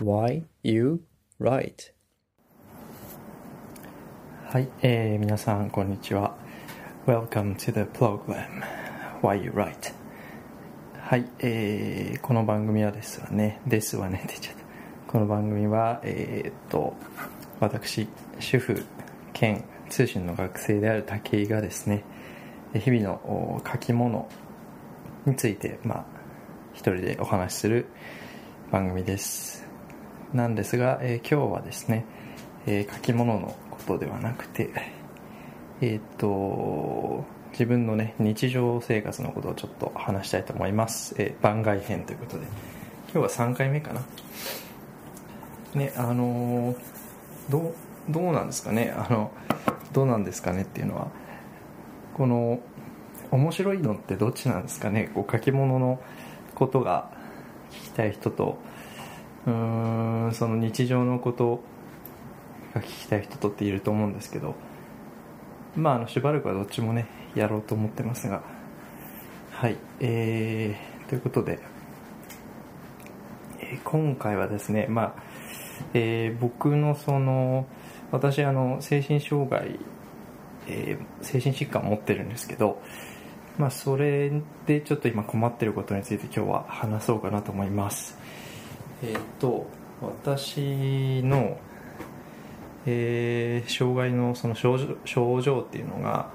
Why You Write? はい、えー、皆さんこんにちは。Welcome to the program Why You Write. はい、えー、この番組はですわねですわねって言っちゃった。この番組はえー、っと私主婦兼通信の学生である武井がですね日々の書き物についてまあ一人でお話しする番組です。なんですが、えー、今日はですね、えー、書き物のことではなくてえっ、と自分のね日常生活のことをちょっと話したいと思います、えー、番外編ということで。今日は3回目かな。ねあのどうどうなんですかね。あのどうなんですかねっていうのはこの面白いのってどっちなんですかね。こう書き物のことが聞きたい人とうんその日常のことが聞きたい人とっていると思うんですけどまああのしばらくはどっちもねやろうと思ってますが。はいえー、ということで、えー、今回はですねまあ、えー、僕のその私あの精神障害、えー、精神疾患を持ってるんですけどまあそれでちょっと今困ってることについて今日は話そうかなと思います。えっ、と私の、えー、障害のその症状症状っていうのが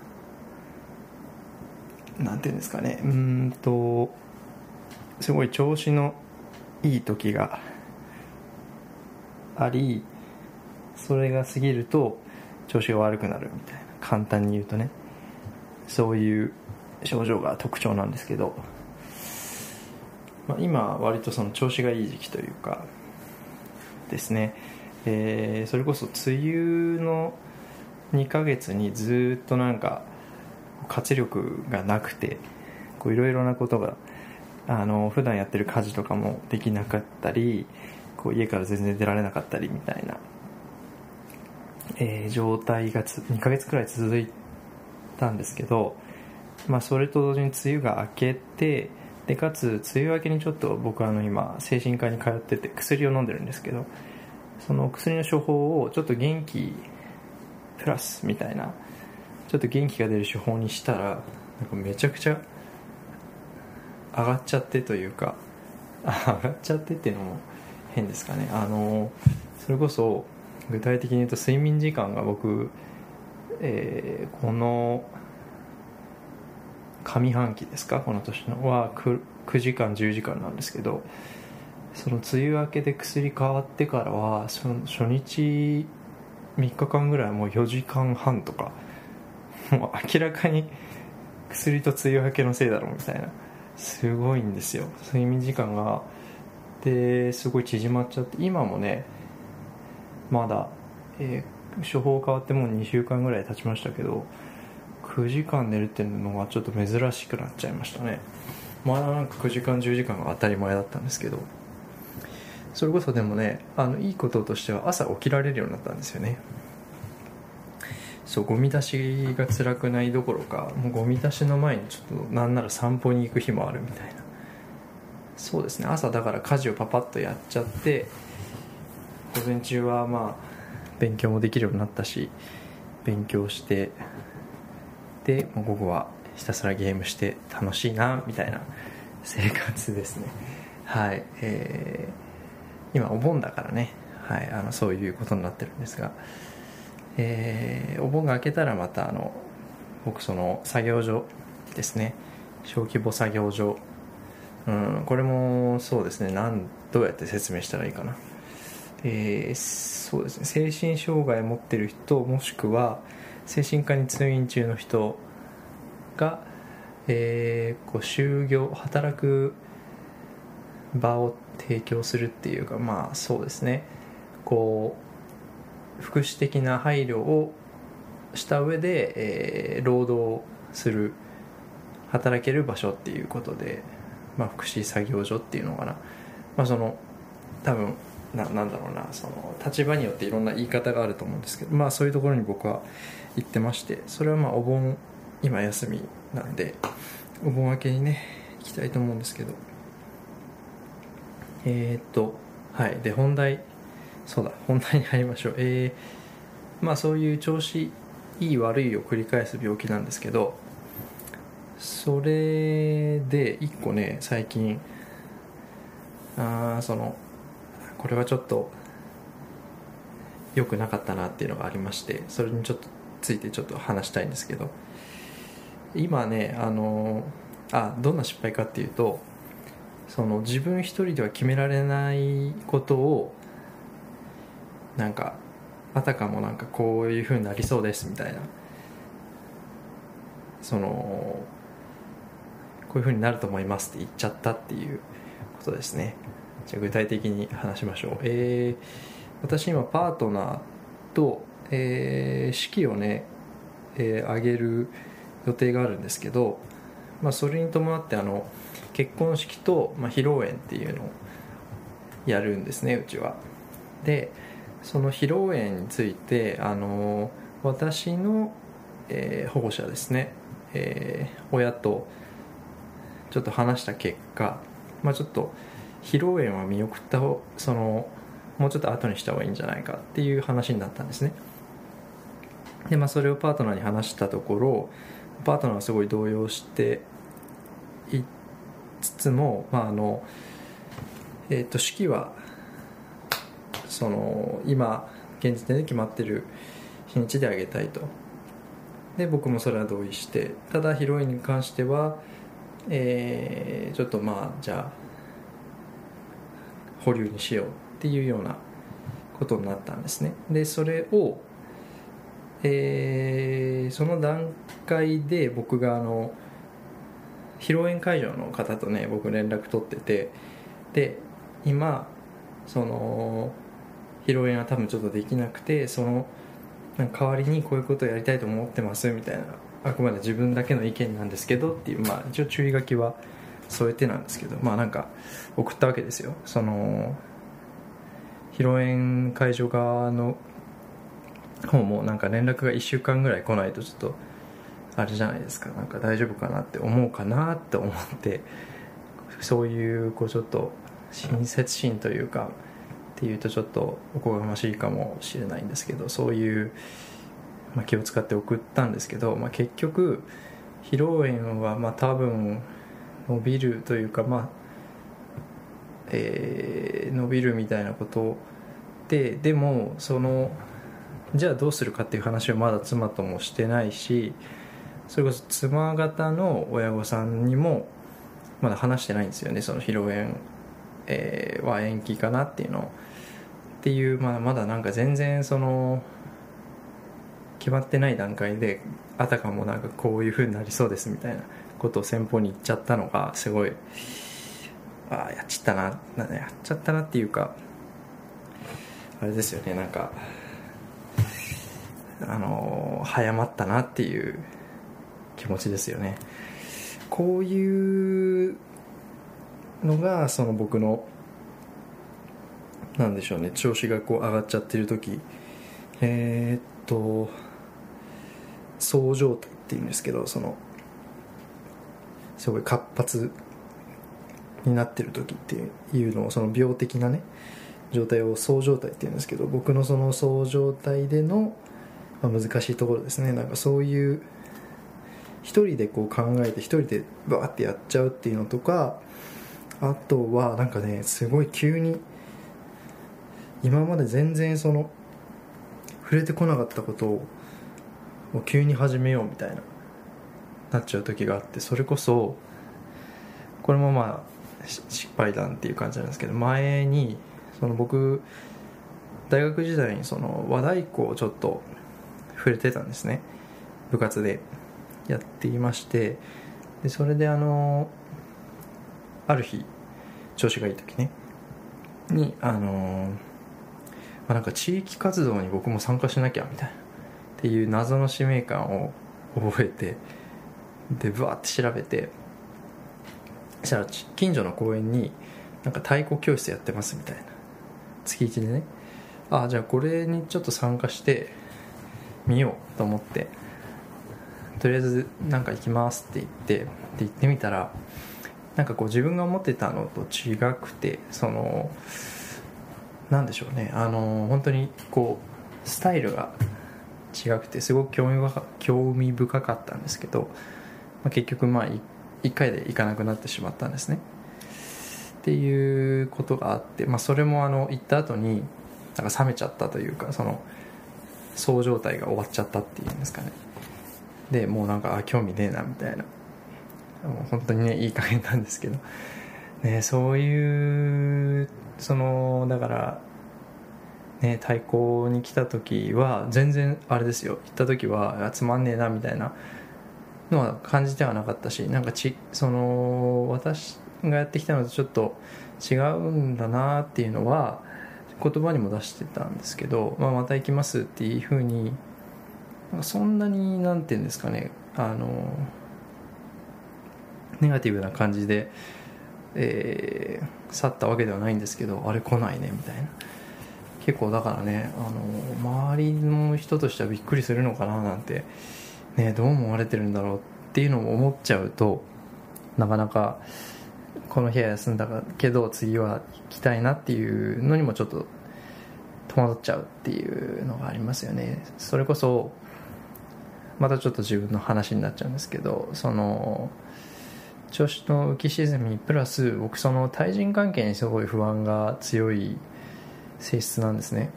なんていうんですかね。うんとすごい調子のいい時がありそれが過ぎると調子が悪くなるみたいな。簡単に言うとね。そういう症状が特徴なんですけど。まあ、今割とその調子がいい時期というかですね、えー、それこそ梅雨の2ヶ月にずっとなんか活力がなくていろいろなことがあの普段やってる家事とかもできなかったりこう家から全然出られなかったりみたいな、えー、状態がつ2ヶ月くらい続いたんですけど、まあ、それと同時に梅雨が明けてでかつ梅雨明けにちょっと僕あの今精神科に通ってて薬を飲んでるんですけどその薬の処方をちょっと元気プラスみたいなちょっと元気が出る処方にしたらなんかめちゃくちゃ上がっちゃってというか上がっちゃってっていうのも変ですかね。あのそれこそ具体的に言うと睡眠時間が僕、えー、この上半期ですか？この年のは 9, 9時間10時間なんですけどその梅雨明けで薬変わってからはその初日3日間ぐらいもう4時間半とかもう明らかに 薬と梅雨明けのせいだろうみたいな。すごいんですよ。睡眠時間が。ですごい縮まっちゃって今もねまだ、えー、処方変わってもう2週間ぐらい経ちましたけど9時間寝るっていうのがちょっと珍しくなっちゃいましたね。まだなんか9時間10時間が当たり前だったんですけど。それこそでもねあのいいこととしては朝起きられるようになったんですよね。そうゴミ出しが辛くないどころかもうゴミ出しの前にちょっとなんなら散歩に行く日もあるみたいな。そうですね。朝だから家事をパパッとやっちゃって午前中はまあ勉強もできるようになったし勉強してで午後はひたすらゲームして楽しいなみたいな生活ですね。はい。えー、今お盆だからね、はい、あのそういうことになってるんですが、えー、お盆が明けたらまたあの僕その作業所ですね。小規模作業所。うんこれもそうですね。なんどうやって説明したらいいかな。えー、そうですね。精神障害持ってる人もしくは精神科に通院中の人が、えー、こう就業働く場を提供するっていうかまあそうですね。こう福祉的な配慮をした上で、えー、労働する働ける場所っていうことで、まあ、福祉作業所っていうのかな、まあ、その多分ななんだろうなその立場によっていろんな言い方があると思うんですけどまあそういうところに僕は行ってましてそれはまあお盆今休みなんでお盆明けにね行きたいと思うんですけど。えー、っとはい。で本題。そうだ本題に入りましょう。えー、まあそういう調子いい悪いを繰り返す病気なんですけどそれで一個ね最近あそのこれはちょっと良くなかったなっていうのがありましてそれにちょっとついてちょっと話したいんですけど。今ねあのあどんな失敗かっていうとその自分一人では決められないことをなんかあたかもなんかこういうふうになりそうですみたいな。そのこういうふうになると思いますって言っちゃったっていうことですね。じゃあ具体的に話しましょう。えー、私今パートナーと、えー、式をね、えー、げる予定があるんですけど、まあ、それに伴ってあの結婚式と、まあ、披露宴っていうのをやるんですねうちは。でその披露宴についてあの私の、えー、保護者ですね、えー、親とちょっと話した結果、まあ、ちょっと披露宴は見送った方そのもうちょっと後にした方がいいんじゃないかっていう話になったんですね。でまあそれをパートナーに話したところパートナーはすごい動揺していつつもまああのえっ、ー、と式はその今現時点で決まってる日にちであげたいと。で僕もそれは同意してただヒロインに関してはえー、ちょっとまあじゃあ保留にしようっていうようなことになったんですね。でそれをえー、その段階で僕があの披露宴会場の方とね僕連絡取っててで今その披露宴は多分ちょっとできなくてその代わりにこういうことをやりたいと思ってますみたいなあくまで自分だけの意見なんですけどっていうまあ一応注意書きは添えてなんですけどまあなんか送ったわけですよ。その披露宴会場側の方もなんか連絡が1週間ぐらい来ないとちょっとあれじゃないですか。なんか大丈夫かなって思うかなって思ってそういうこうちょっと親切心というかっていうとちょっとおこがましいかもしれないんですけどそういう、まあ、気を使って送ったんですけど、まあ、結局披露宴はまあ多分伸びるというかまあえー、伸びるみたいなことででもそのじゃあどうするかっていう話をまだ妻ともしてないしそれこそ妻方の親御さんにもまだ話してないんですよねその披露宴、えー、は延期かなっていうの。っていう、まあ、まだなんか全然その決まってない段階であたかもなんかこういうふうになりそうですみたいなこと先方に言っちゃったのがすごいああやっちゃったななやっちゃったなっていうかあれですよねなんかあの早まったなっていう気持ちですよね。こういうのがその僕のなんでしょうね調子がこう上がっちゃってる時えー、っとそう状態っていうんですけどそのすごい活発になってる時っていうのをその病的なね状態をそう状態っていうんですけど僕のそのそう状態での、まあ、難しいところですね。なんかそういう一人でこう考えて一人でバーってやっちゃうっていうのとかあとはなんかねすごい急に今まで全然その触れてこなかったことを急に始めようみたいな。なっちゃう時があってそれこそこれもまあ失敗談っていう感じなんですけど前にその僕大学時代にその和太鼓をちょっと触れてたんですね。部活で。やっていましてでそれであのある日調子がいい時ね。にあのまあ、なんか地域活動に僕も参加しなきゃみたいな。っていう謎の使命感を覚えてでブワーって調べてそしたら近所の公園になんか太鼓教室やってますみたいな。月1でね。ああじゃあこれにちょっと参加してみようと思って。とりあえずなんか行きますって言ってで行ってみたらなんかこう自分が思ってたのと違くてそのなんでしょうね。あの本当にこうスタイルが違くてすごく興味深かったんですけど、あ、結局まあ1回で行かなくなってしまったんですね。っていうことがあって、まあ、それもあの行った後になんか冷めちゃったというかそのそう状態が終わっちゃったっていうんですかね。でもうなんか興味ねえなみたいな。もう本当にねいい加減なんですけど、ね、そういうそのだからね太鼓に来た時は全然あれですよ。行った時はつまんねえなみたいなのは感じてはなかったしなんかちその私がやってきたのとちょっと違うんだなっていうのは言葉にも出してたんですけど、まあ、また行きますっていうふうにそんなになんていうんですかねあのネガティブな感じで、えー、去ったわけではないんですけどあれ来ないねみたいな。結構だからねあの周りの人としてはびっくりするのかななんて、ね、どう思われてるんだろうっていうのも思っちゃうとなかなかこの部屋休んだけど次は行きたいなっていうのにもちょっと戸惑っちゃうっていうのがありますよね。それこそまたちょっと自分の話になっちゃうんですけどその調子の浮き沈みプラス僕その対人関係にすごい不安が強い性質なんですね。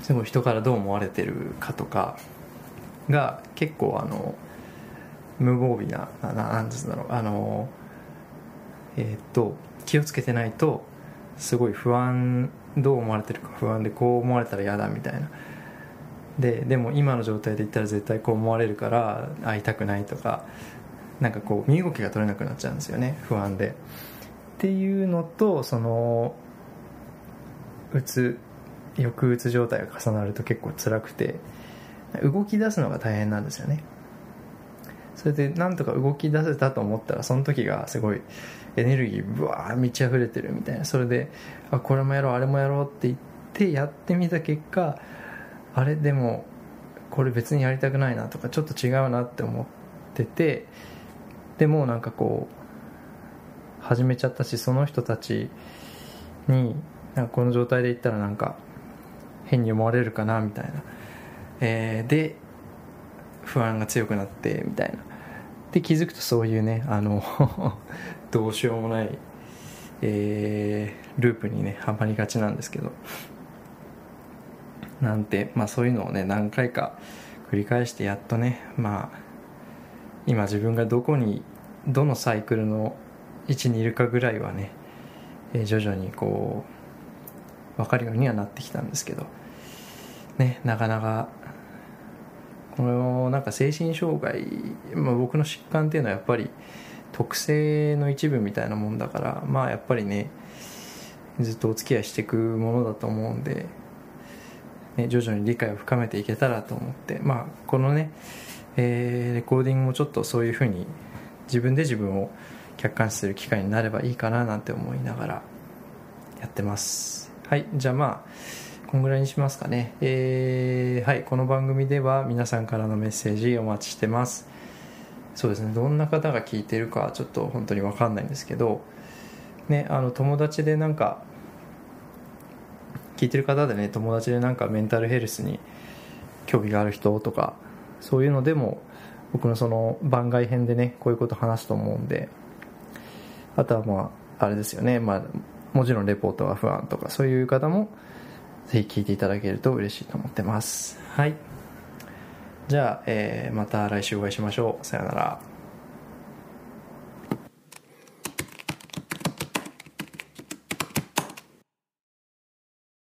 すごい人からどう思われてるかとかが結構あの無防備な何ですだろうあのえー、っと気をつけてないとすごい不安どう思われてるか不安でこう思われたら嫌だみたいな。ででも今の状態で言ったら絶対こう思われるから会いたくないとかなんかこう身動きが取れなくなっちゃうんですよね不安で。っていうのとそのうつ抑うつ状態が重なると結構辛くて。動き出すのが大変なんですよね。それでなんとか動き出せたと思ったらその時がすごいエネルギーブワー満ち溢れてるみたいな。それであこれもやろうあれもやろうって言ってやってみた結果あれでもこれ別にやりたくないなとかちょっと違うなって思っててでもなんかこう始めちゃったしその人たちになんかこの状態で言ったらなんか変に思われるかなみたいな、えー、で不安が強くなってみたいな。で気づくとそういうねあの どうしようもない、えー、ループにねはまりがちなんですけど。なんて、まあ、そういうのをね何回か繰り返してやっとねまあ今自分がどこにどのサイクルの位置にいるかぐらいはね、えー、徐々にこう分かるようにはなってきたんですけど。ねなかなかこのなんか精神障害、まあ、僕の疾患っていうのはやっぱり特性の一部みたいなもんだからまあやっぱりねずっとお付き合いしていくものだと思うんで、ね、徐々に理解を深めていけたらと思ってまあこのね、えー、レコーディングもちょっとそういうふうに自分で自分を客観視する機会になればいいかななんて思いながらやってます。はいじゃあまあこんぐらいにしますかね。えー、はい、この番組では皆さんからのメッセージお待ちしてます。そうですね、どんな方が聞いてるかちょっと本当に分かんないんですけど、ね、あの友達でなんか、聞いてる方でね、友達でなんかメンタルヘルスに興味がある人とか、そういうのでも、僕のその番外編でね、こういうこと話すと思うんで、あとはまあ、あれですよね、まあ、もちろんレポートが不安とか、そういう方も、ぜひ聞いていただけると嬉しいと思ってます。はい。じゃあ、えー、また来週お会いしましょう。さよなら。